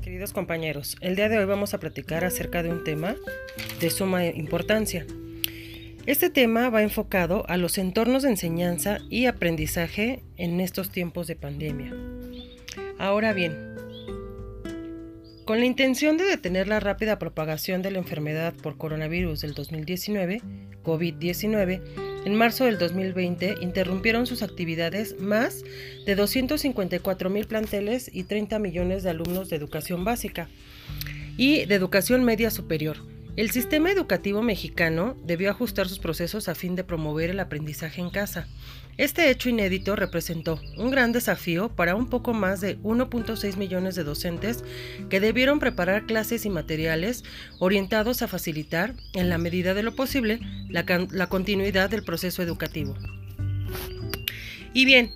queridos compañeros. El día de hoy vamos a platicar acerca de un tema de suma importancia. Este tema va enfocado a los entornos de enseñanza y aprendizaje en estos tiempos de pandemia. Ahora bien, con la intención de detener la rápida propagación de la enfermedad por coronavirus del 2019, COVID-19, en marzo del 2020 interrumpieron sus actividades más de 254 mil planteles y 30 millones de alumnos de educación básica y de educación media superior. El sistema educativo mexicano debió ajustar sus procesos a fin de promover el aprendizaje en casa. Este hecho inédito representó un gran desafío para un poco más de 1.6 millones de docentes que debieron preparar clases y materiales orientados a facilitar, en la medida de lo posible, la, la continuidad del proceso educativo. Y bien,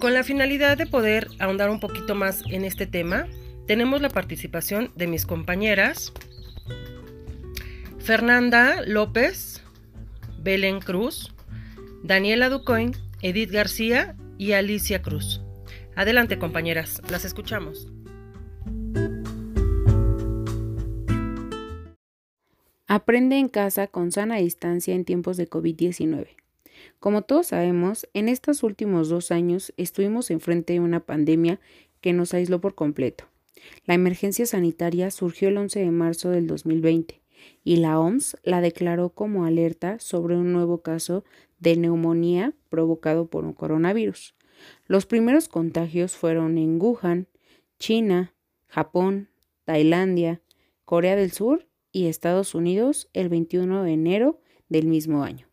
con la finalidad de poder ahondar un poquito más en este tema, tenemos la participación de mis compañeras Fernanda López, Belén Cruz, Daniela Ducoin, Edith García y Alicia Cruz. Adelante compañeras, las escuchamos. Aprende en casa con sana distancia en tiempos de COVID-19. Como todos sabemos, en estos últimos dos años estuvimos enfrente de una pandemia que nos aisló por completo. La emergencia sanitaria surgió el 11 de marzo del 2020 y la OMS la declaró como alerta sobre un nuevo caso de neumonía provocado por un coronavirus. Los primeros contagios fueron en Wuhan, China, Japón, Tailandia, Corea del Sur y Estados Unidos el 21 de enero del mismo año.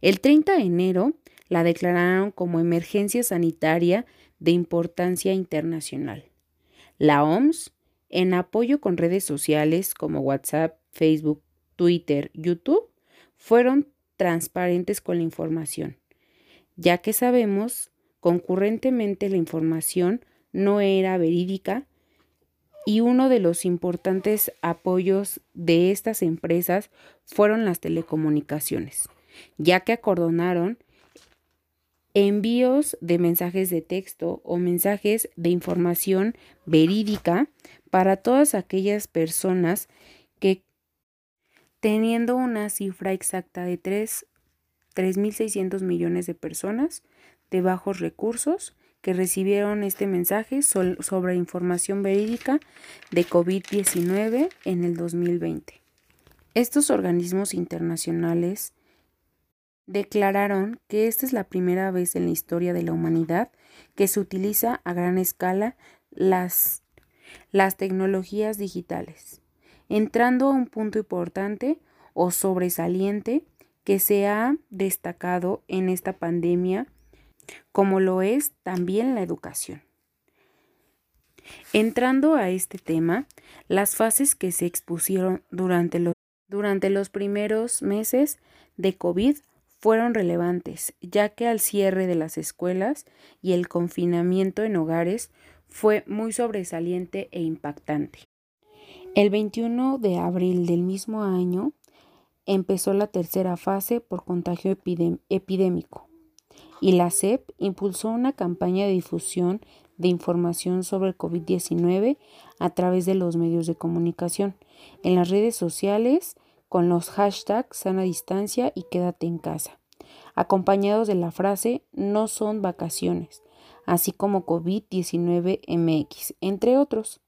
El 30 de enero la declararon como emergencia sanitaria de importancia internacional. La OMS, en apoyo con redes sociales como WhatsApp, Facebook, Twitter, YouTube, fueron transparentes con la información, ya que sabemos concurrentemente la información no era verídica y uno de los importantes apoyos de estas empresas fueron las telecomunicaciones, ya que acordonaron envíos de mensajes de texto o mensajes de información verídica para todas aquellas personas que teniendo una cifra exacta de 3.600 millones de personas de bajos recursos que recibieron este mensaje sobre información verídica de COVID-19 en el 2020. Estos organismos internacionales declararon que esta es la primera vez en la historia de la humanidad que se utiliza a gran escala las, las tecnologías digitales entrando a un punto importante o sobresaliente que se ha destacado en esta pandemia, como lo es también la educación. Entrando a este tema, las fases que se expusieron durante los, primeros meses de COVID fueron relevantes, ya que al cierre de las escuelas y el confinamiento en hogares fue muy sobresaliente e impactante. El 21 de abril del mismo año empezó la tercera fase por contagio epidémico y la CEP impulsó una campaña de difusión de información sobre el COVID-19 a través de los medios de comunicación, en las redes sociales con los hashtags sana distancia y quédate en casa, acompañados de la frase no son vacaciones, así como COVID-19 MX, entre otros.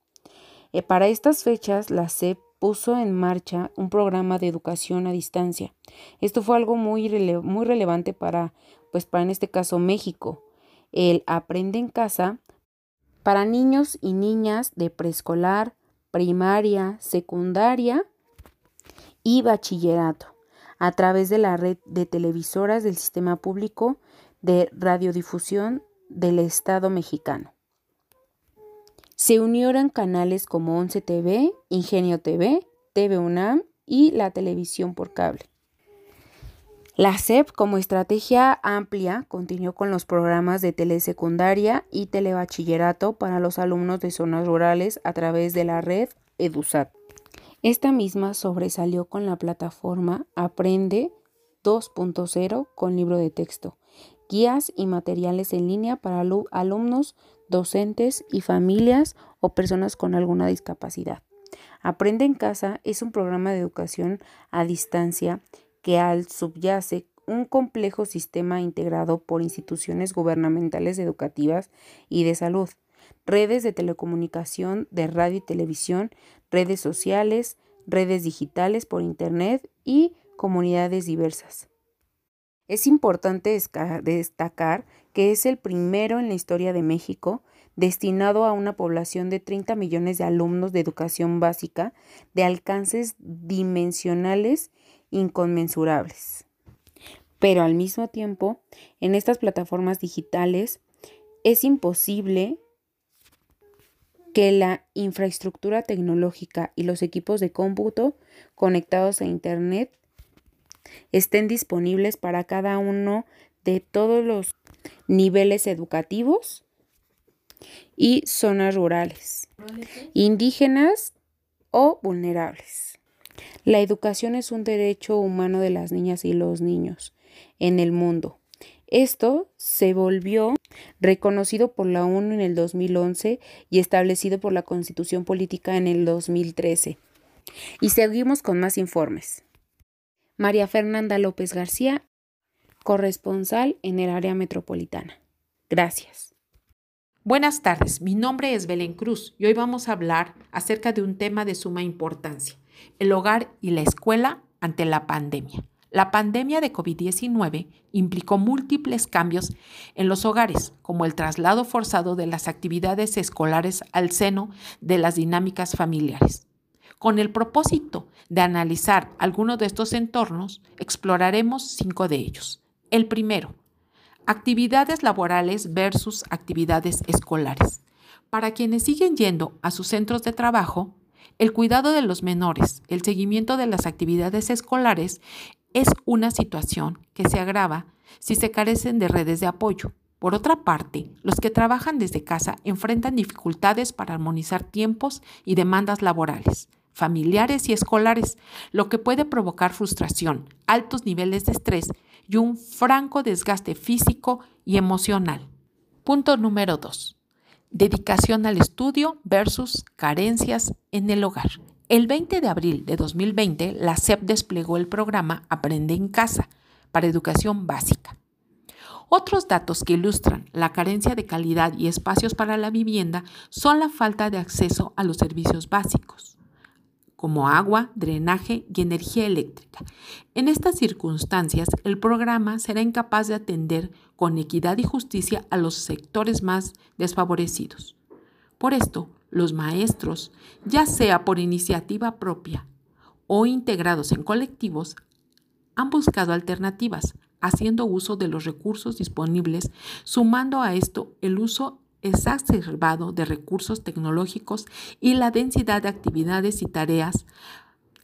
Eh, para estas fechas, la SEP puso en marcha un programa de educación a distancia. Esto fue algo muy, muy relevante para, pues para en este caso México. El Aprende en Casa para niños y niñas de preescolar, primaria, secundaria y bachillerato a través de la red de televisoras del Sistema Público de Radiodifusión del Estado mexicano. Se unieron canales como 11 TV, Ingenio TV, TV UNAM y la televisión por cable. La SEP, como estrategia amplia, continuó con los programas de telesecundaria y telebachillerato para los alumnos de zonas rurales a través de la red EDUSAT. Esta misma sobresalió con la plataforma Aprende 2.0 con libro de texto, guías y materiales en línea para alumnos, docentes y familias o personas con alguna discapacidad. Aprende en casa es un programa de educación a distancia que al subyace un complejo sistema integrado por instituciones gubernamentales educativas y de salud, redes de telecomunicación, de radio y televisión, redes sociales, redes digitales por Internet y comunidades diversas. Es importante destacar que es el primero en la historia de México destinado a una población de 30 millones de alumnos de educación básica de alcances dimensionales inconmensurables. Pero al mismo tiempo, en estas plataformas digitales es imposible que la infraestructura tecnológica y los equipos de cómputo conectados a Internet estén disponibles para cada uno de todos los niveles educativos y zonas rurales, indígenas o vulnerables. La educación es un derecho humano de las niñas y los niños en el mundo. Esto se volvió reconocido por la ONU en el 2011 y establecido por la Constitución Política en el 2013. Y seguimos con más informes. María Fernanda López García, corresponsal en el área metropolitana. Gracias. Buenas tardes, mi nombre es Belén Cruz y hoy vamos a hablar acerca de un tema de suma importancia, el hogar y la escuela ante la pandemia. La pandemia de COVID-19 implicó múltiples cambios en los hogares, como el traslado forzado de las actividades escolares al seno de las dinámicas familiares. Con el propósito de analizar algunos de estos entornos, exploraremos cinco de ellos. El primero, actividades laborales versus actividades escolares. Para quienes siguen yendo a sus centros de trabajo, el cuidado de los menores, el seguimiento de las actividades escolares es una situación que se agrava si se carecen de redes de apoyo. Por otra parte, los que trabajan desde casa enfrentan dificultades para armonizar tiempos y demandas laborales, familiares y escolares, lo que puede provocar frustración, altos niveles de estrés y un franco desgaste físico y emocional. Punto número 2. Dedicación al estudio versus carencias en el hogar. El 20 de abril de 2020, la SEP desplegó el programa Aprende en Casa para educación básica. Otros datos que ilustran la carencia de calidad y espacios para la vivienda son la falta de acceso a los servicios básicos, como agua, drenaje y energía eléctrica. En estas circunstancias, el programa será incapaz de atender con equidad y justicia a los sectores más desfavorecidos. Por esto, los maestros, ya sea por iniciativa propia o integrados en colectivos, han buscado alternativas, haciendo uso de los recursos disponibles, sumando a esto el uso exacerbado de recursos tecnológicos y la densidad de actividades y tareas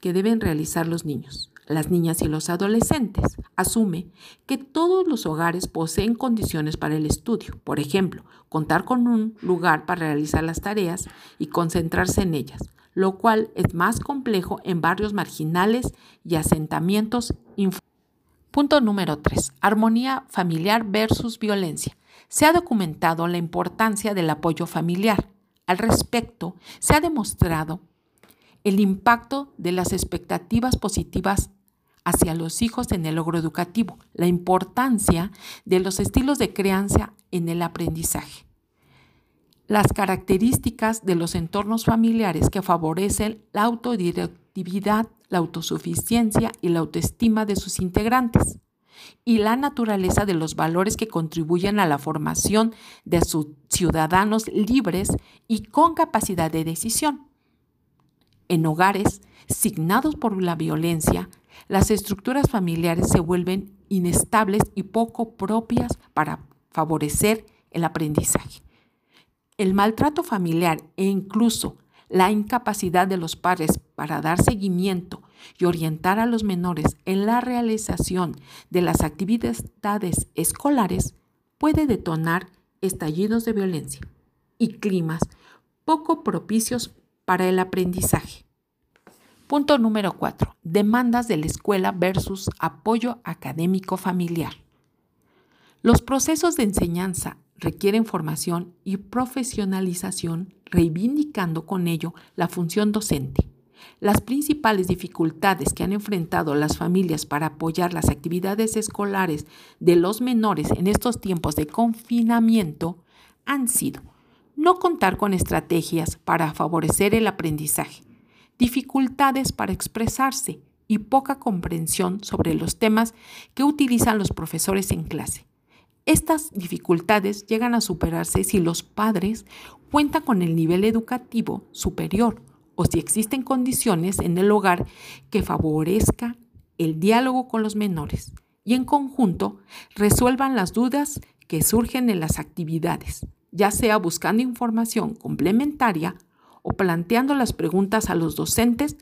que deben realizar los niños las niñas y los adolescentes. Asume que todos los hogares poseen condiciones para el estudio, por ejemplo, contar con un lugar para realizar las tareas y concentrarse en ellas, lo cual es más complejo en barrios marginales y asentamientos. Punto número 3. Armonía familiar versus violencia. Se ha documentado la importancia del apoyo familiar. Al respecto, se ha demostrado el impacto de las expectativas positivas hacia los hijos en el logro educativo, la importancia de los estilos de crianza en el aprendizaje, las características de los entornos familiares que favorecen la autodirectividad, la autosuficiencia y la autoestima de sus integrantes, y la naturaleza de los valores que contribuyen a la formación de sus ciudadanos libres y con capacidad de decisión. En hogares signados por la violencia, las estructuras familiares se vuelven inestables y poco propias para favorecer el aprendizaje. El maltrato familiar e incluso la incapacidad de los padres para dar seguimiento y orientar a los menores en la realización de las actividades escolares puede detonar estallidos de violencia y climas poco propicios para el aprendizaje. Punto número 4. Demandas de la escuela versus apoyo académico familiar. Los procesos de enseñanza requieren formación y profesionalización, reivindicando con ello la función docente. Las principales dificultades que han enfrentado las familias para apoyar las actividades escolares de los menores en estos tiempos de confinamiento han sido no contar con estrategias para favorecer el aprendizaje, dificultades para expresarse y poca comprensión sobre los temas que utilizan los profesores en clase. Estas dificultades llegan a superarse si los padres cuentan con el nivel educativo superior o si existen condiciones en el hogar que favorezca el diálogo con los menores y en conjunto resuelvan las dudas que surgen en las actividades, ya sea buscando información complementaria o planteando las preguntas a los docentes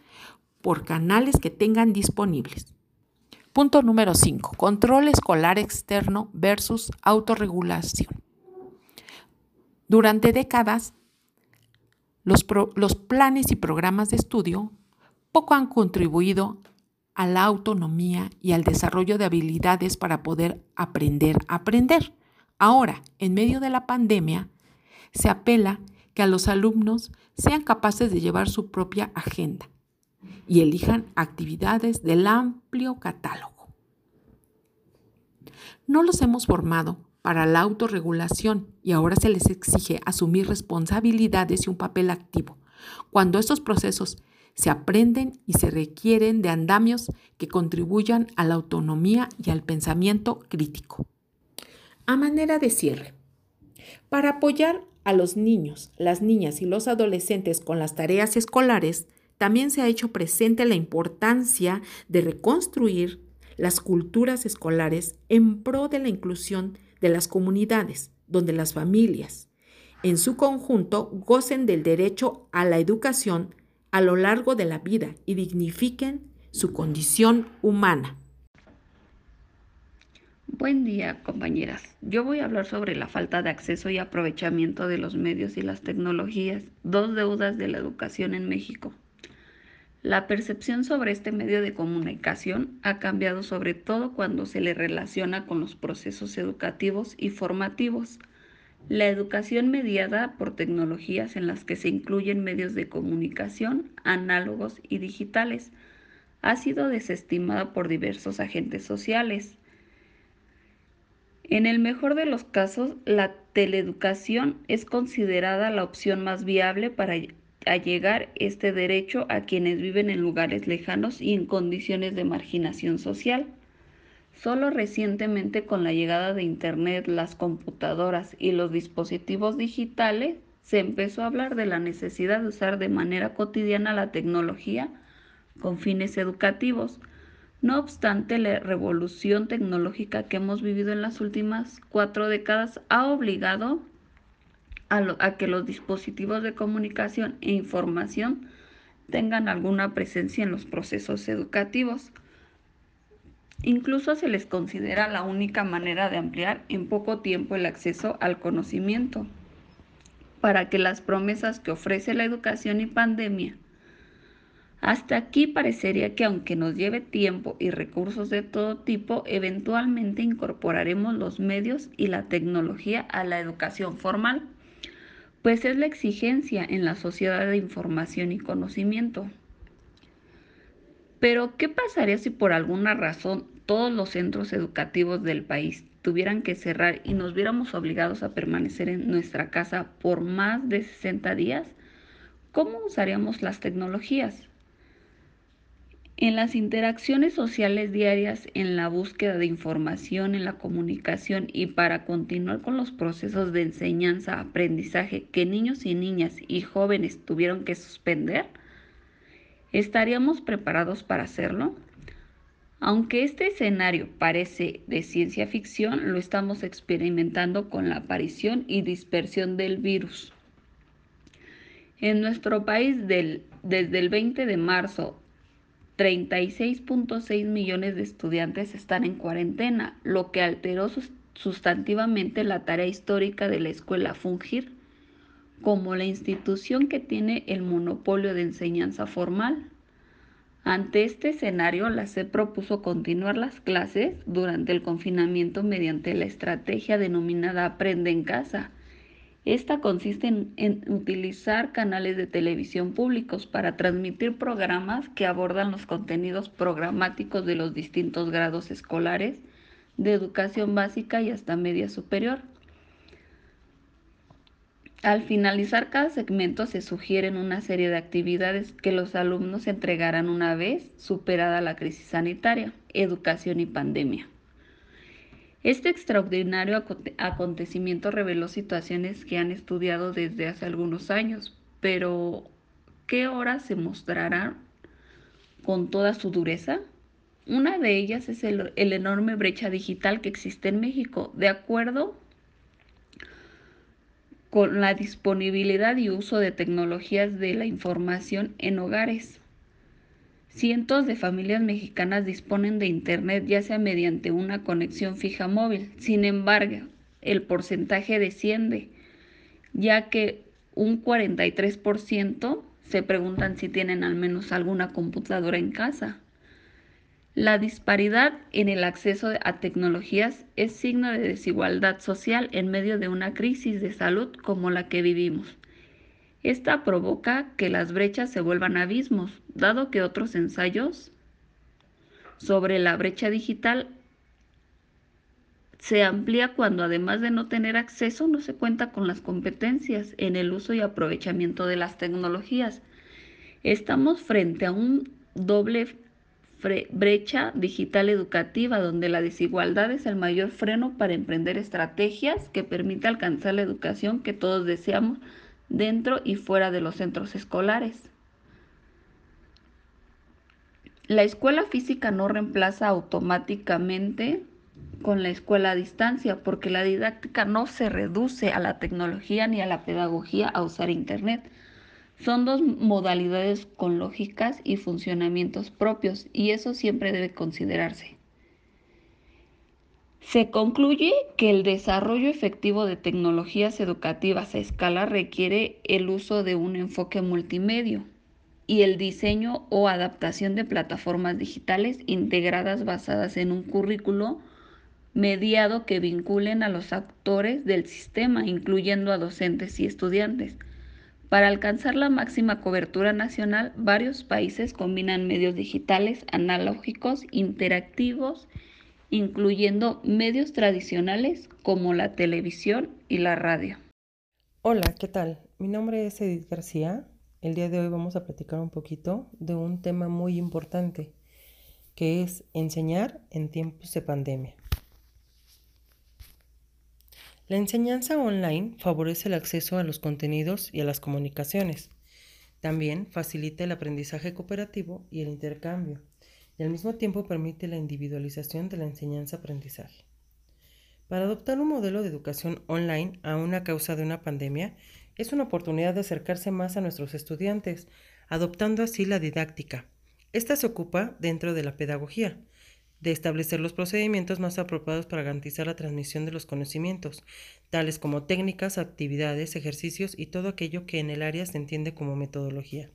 por canales que tengan disponibles. Punto número 5. Control escolar externo versus autorregulación. Durante décadas, los, planes y programas de estudio poco han contribuido a la autonomía y al desarrollo de habilidades para poder aprender a aprender. Ahora, en medio de la pandemia, se apela que a los alumnos sean capaces de llevar su propia agenda y elijan actividades del amplio catálogo. No los hemos formado para la autorregulación y ahora se les exige asumir responsabilidades y un papel activo. Cuando estos procesos se aprenden y se requieren de andamios que contribuyan a la autonomía y al pensamiento crítico. A manera de cierre, para apoyar a los niños, las niñas y los adolescentes con las tareas escolares, también se ha hecho presente la importancia de reconstruir las culturas escolares en pro de la inclusión de las comunidades, donde las familias, en su conjunto, gocen del derecho a la educación a lo largo de la vida y dignifiquen su condición humana. Buen día, compañeras. Yo voy a hablar sobre la falta de acceso y aprovechamiento de los medios y las tecnologías, dos deudas de la educación en México. La percepción sobre este medio de comunicación ha cambiado sobre todo cuando se le relaciona con los procesos educativos y formativos. La educación mediada por tecnologías en las que se incluyen medios de comunicación análogos y digitales ha sido desestimada por diversos agentes sociales. En el mejor de los casos, la teleeducación es considerada la opción más viable para a llegar este derecho a quienes viven en lugares lejanos y en condiciones de marginación social. Solo recientemente con la llegada de Internet, las computadoras y los dispositivos digitales, se empezó a hablar de la necesidad de usar de manera cotidiana la tecnología con fines educativos. No obstante, la revolución tecnológica que hemos vivido en las últimas cuatro décadas ha obligado a, que los dispositivos de comunicación e información tengan alguna presencia en los procesos educativos. Incluso se les considera la única manera de ampliar en poco tiempo el acceso al conocimiento, para que las promesas que ofrece la educación y pandemia. Hasta aquí parecería que aunque nos lleve tiempo y recursos de todo tipo, eventualmente incorporaremos los medios y la tecnología a la educación formal pues es la exigencia en la sociedad de información y conocimiento. Pero, ¿qué pasaría si por alguna razón todos los centros educativos del país tuvieran que cerrar y nos viéramos obligados a permanecer en nuestra casa por más de 60 días? ¿Cómo usaríamos las tecnologías? En las interacciones sociales diarias, en la búsqueda de información, en la comunicación y para continuar con los procesos de enseñanza, aprendizaje que niños y niñas y jóvenes tuvieron que suspender, ¿estaríamos preparados para hacerlo? Aunque este escenario parece de ciencia ficción, lo estamos experimentando con la aparición y dispersión del virus. En nuestro país desde el 20 de marzo 36.6 millones de estudiantes están en cuarentena, lo que alteró sustantivamente la tarea histórica de la escuela Fungir como la institución que tiene el monopolio de enseñanza formal. Ante este escenario, la SEP propuso continuar las clases durante el confinamiento mediante la estrategia denominada Aprende en casa. Esta consiste en, utilizar canales de televisión públicos para transmitir programas que abordan los contenidos programáticos de los distintos grados escolares de educación básica y hasta media superior. Al finalizar cada segmento se sugieren una serie de actividades que los alumnos entregarán una vez superada la crisis sanitaria, educación y pandemia. Este extraordinario acontecimiento reveló situaciones que han estudiado desde hace algunos años, pero ¿qué horas se mostrarán con toda su dureza? Una de ellas es el, el enorme brecha digital que existe en México. De acuerdo con la disponibilidad y uso de tecnologías de la información en hogares. Cientos de familias mexicanas disponen de Internet ya sea mediante una conexión fija móvil. Sin embargo, el porcentaje desciende, ya que un 43% se preguntan si tienen al menos alguna computadora en casa. La disparidad en el acceso a tecnologías es signo de desigualdad social en medio de una crisis de salud como la que vivimos. Esta provoca que las brechas se vuelvan abismos, dado que otros ensayos sobre la brecha digital se amplía cuando además de no tener acceso no se cuenta con las competencias en el uso y aprovechamiento de las tecnologías. Estamos frente a un doble brecha digital educativa, donde la desigualdad es el mayor freno para emprender estrategias que permitan alcanzar la educación que todos deseamos dentro y fuera de los centros escolares. La escuela física no reemplaza automáticamente con la escuela a distancia, porque la didáctica no se reduce a la tecnología ni a la pedagogía a usar Internet son dos modalidades con lógicas y funcionamientos propios y eso siempre debe considerarse. Se concluye que el desarrollo efectivo de tecnologías educativas a escala requiere el uso de un enfoque multimedio y el diseño o adaptación de plataformas digitales integradas basadas en un currículo mediado que vinculen a los actores del sistema, incluyendo a docentes y estudiantes. Para alcanzar la máxima cobertura nacional, varios países combinan medios digitales, analógicos, interactivos, incluyendo medios tradicionales como la televisión y la radio. Hola, ¿qué tal? Mi nombre es Edith García. El día de hoy vamos a platicar un poquito de un tema muy importante, que es enseñar en tiempos de pandemia. La enseñanza online favorece el acceso a los contenidos y a las comunicaciones. También facilita el aprendizaje cooperativo y el intercambio, y al mismo tiempo permite la individualización de la enseñanza-aprendizaje. Para adoptar un modelo de educación online a una causa de una pandemia es una oportunidad de acercarse más a nuestros estudiantes, adoptando así la didáctica. Esta se ocupa dentro de la pedagogía, de establecer los procedimientos más apropiados para garantizar la transmisión de los conocimientos, tales como técnicas, actividades, ejercicios y todo aquello que en el área se entiende como metodología.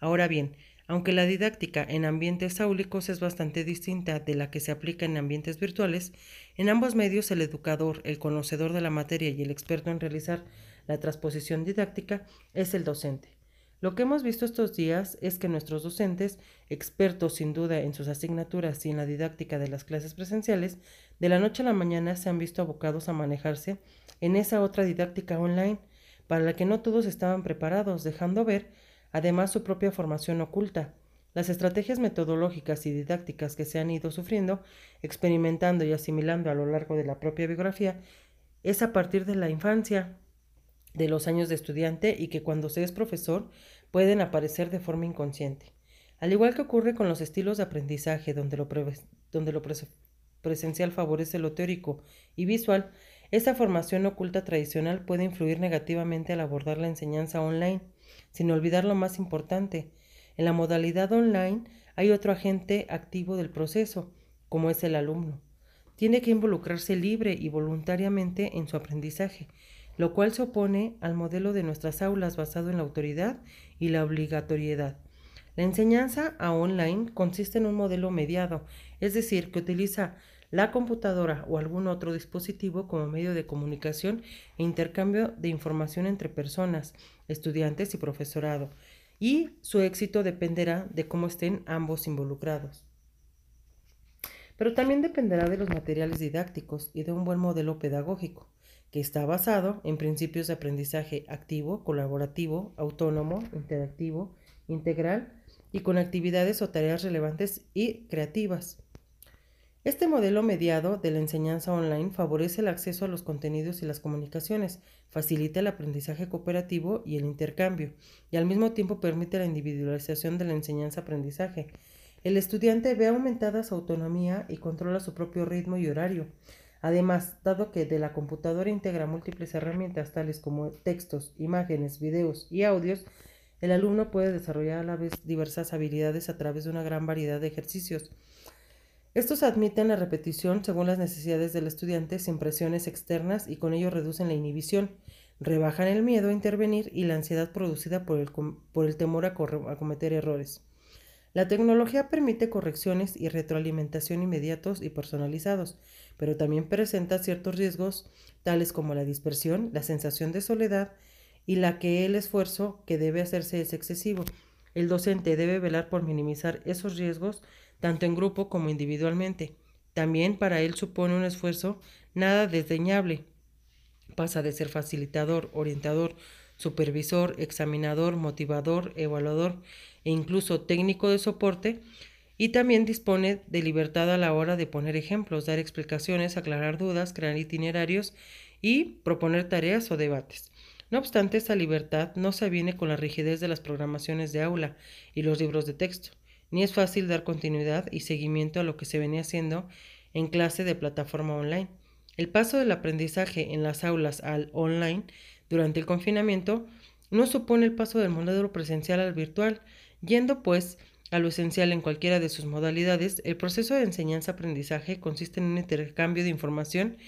Ahora bien, aunque la didáctica en ambientes áulicos es bastante distinta de la que se aplica en ambientes virtuales, en ambos medios el educador, el conocedor de la materia y el experto en realizar la transposición didáctica es el docente. Lo que hemos visto estos días es que nuestros docentes, expertos sin duda en sus asignaturas y en la didáctica de las clases presenciales, de la noche a la mañana se han visto abocados a manejarse en esa otra didáctica online, para la que no todos estaban preparados, dejando ver además su propia formación oculta. Las estrategias metodológicas y didácticas que se han ido sufriendo, experimentando y asimilando a lo largo de la propia biografía, es a partir de la infancia, de los años de estudiante y que cuando se es profesor pueden aparecer de forma inconsciente. Al igual que ocurre con los estilos de aprendizaje donde lo, donde lo presencial favorece lo teórico y visual, esta formación oculta tradicional puede influir negativamente al abordar la enseñanza online, sin olvidar lo más importante. En la modalidad online hay otro agente activo del proceso, como es el alumno. Tiene que involucrarse libre y voluntariamente en su aprendizaje, lo cual se opone al modelo de nuestras aulas basado en la autoridad y la obligatoriedad. La enseñanza a online consiste en un modelo mediado, es decir, que utiliza la computadora o algún otro dispositivo como medio de comunicación e intercambio de información entre personas, estudiantes y profesorado, y su éxito dependerá de cómo estén ambos involucrados. Pero también dependerá de los materiales didácticos y de un buen modelo pedagógico, que está basado en principios de aprendizaje activo, colaborativo, autónomo, interactivo, integral y con actividades o tareas relevantes y creativas. Este modelo mediado de la enseñanza online favorece el acceso a los contenidos y las comunicaciones, facilita el aprendizaje cooperativo y el intercambio, y al mismo tiempo permite la individualización de la enseñanza-aprendizaje. El estudiante ve aumentada su autonomía y controla su propio ritmo y horario. Además, dado que de la computadora integra múltiples herramientas tales como textos, imágenes, videos y audios, el alumno puede desarrollar a la vez diversas habilidades a través de una gran variedad de ejercicios. Estos admiten la repetición según las necesidades del estudiante sin presiones externas y con ello reducen la inhibición, rebajan el miedo a intervenir y la ansiedad producida por el, por el temor a, a cometer errores. La tecnología permite correcciones y retroalimentación inmediatos y personalizados, pero también presenta ciertos riesgos tales como la dispersión, la sensación de soledad y la que el esfuerzo que debe hacerse es excesivo. El docente debe velar por minimizar esos riesgos tanto en grupo como individualmente. También para él supone un esfuerzo nada desdeñable. Pasa de ser facilitador, orientador, supervisor, examinador, motivador, evaluador e incluso técnico de soporte y también dispone de libertad a la hora de poner ejemplos, dar explicaciones, aclarar dudas, crear itinerarios y proponer tareas o debates. No obstante, esta libertad no se aviene con la rigidez de las programaciones de aula y los libros de texto ni es fácil dar continuidad y seguimiento a lo que se venía haciendo en clase de plataforma online. El paso del aprendizaje en las aulas al online durante el confinamiento no supone el paso del modelo presencial al virtual, yendo pues a lo esencial en cualquiera de sus modalidades, el proceso de enseñanza-aprendizaje consiste en un intercambio de información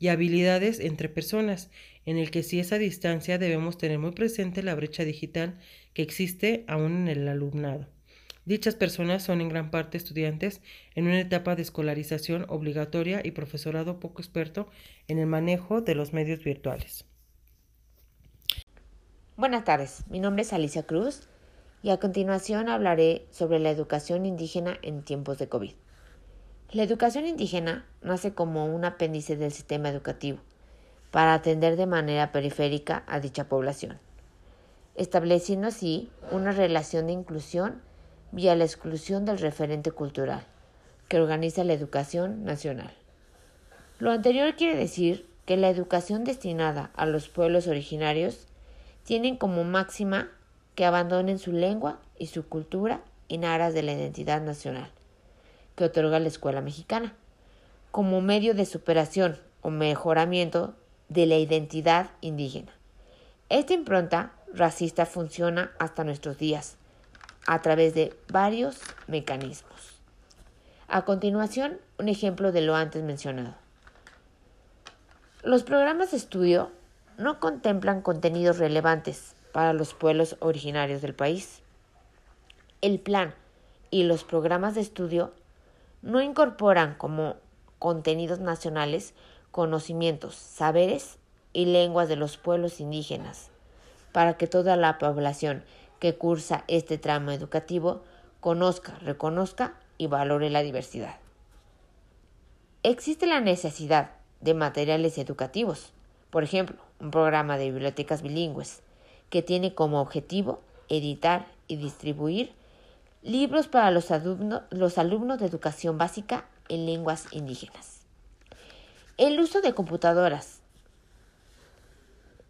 y habilidades entre personas, en el que si es a distancia debemos tener muy presente la brecha digital que existe aún en el alumnado. Dichas personas son en gran parte estudiantes en una etapa de escolarización obligatoria y profesorado poco experto en el manejo de los medios virtuales. Buenas tardes, mi nombre es Alicia Cruz y a continuación hablaré sobre la educación indígena en tiempos de COVID. La educación indígena nace como un apéndice del sistema educativo para atender de manera periférica a dicha población, estableciendo así una relación de inclusión vía la exclusión del referente cultural que organiza la educación nacional. Lo anterior quiere decir que la educación destinada a los pueblos originarios tienen como máxima que abandonen su lengua y su cultura en aras de la identidad nacional que otorga la escuela mexicana, como medio de superación o mejoramiento de la identidad indígena. Esta impronta racista funciona hasta nuestros días, a través de varios mecanismos. A continuación, un ejemplo de lo antes mencionado. Los programas de estudio no contemplan contenidos relevantes para los pueblos originarios del país. El plan y los programas de estudio no incorporan como contenidos nacionales conocimientos, saberes y lenguas de los pueblos indígenas, para que toda la población que cursa este tramo educativo conozca, reconozca y valore la diversidad. Existe la necesidad de materiales educativos, por ejemplo, un programa de bibliotecas bilingües que tiene como objetivo editar y distribuir libros para los, alumnos de educación básica en lenguas indígenas. El uso de computadoras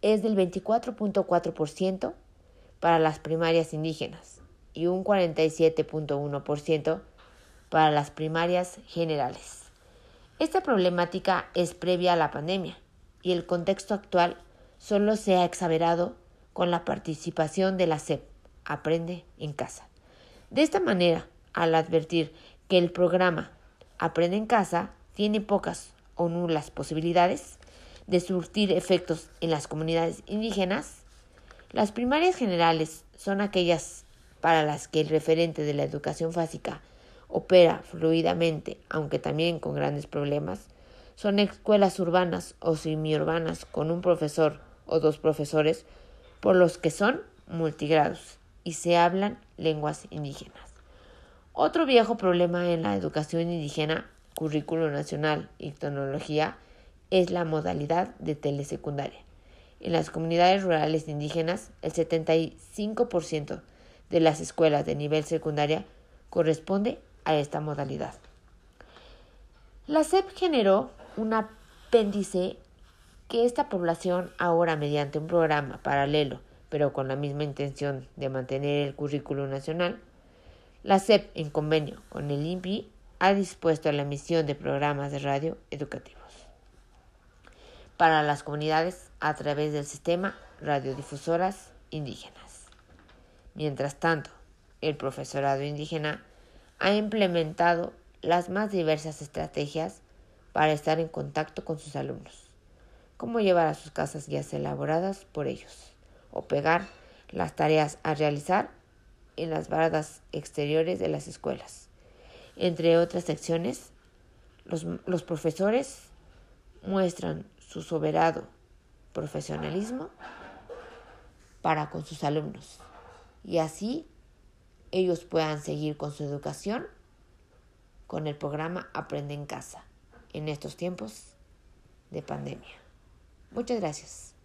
es del 24.4% para las primarias indígenas y un 47.1% para las primarias generales. Esta problemática es previa a la pandemia y el contexto actual solo se ha exagerado con la participación de la SEP, Aprende en Casa. De esta manera, al advertir que el programa Aprende en Casa tiene pocas o nulas posibilidades de surtir efectos en las comunidades indígenas, las primarias generales son aquellas para las que el referente de la educación básica opera fluidamente, aunque también con grandes problemas, son escuelas urbanas o semiurbanas con un profesor o dos profesores, por los que son multigrados y se hablan lenguas indígenas. Otro viejo problema en la educación indígena, currículo nacional y tecnología es la modalidad de telesecundaria. En las comunidades rurales indígenas, el 75% de las escuelas de nivel secundaria corresponde a esta modalidad. La SEP generó un apéndice que esta población ahora mediante un programa paralelo, pero con la misma intención de mantener el currículo nacional, la SEP en convenio con el INPI ha dispuesto la emisión de programas de radio educativos para las comunidades a través del sistema radiodifusoras indígenas. Mientras tanto, el profesorado indígena ha implementado las más diversas estrategias para estar en contacto con sus alumnos, como llevar a sus casas guías elaboradas por ellos, o pegar las tareas a realizar en las bardas exteriores de las escuelas. Entre otras secciones, los, los profesores muestran su soberano profesionalismo para con sus alumnos y así ellos puedan seguir con su educación con el programa Aprende en casa en estos tiempos de pandemia. Muchas gracias.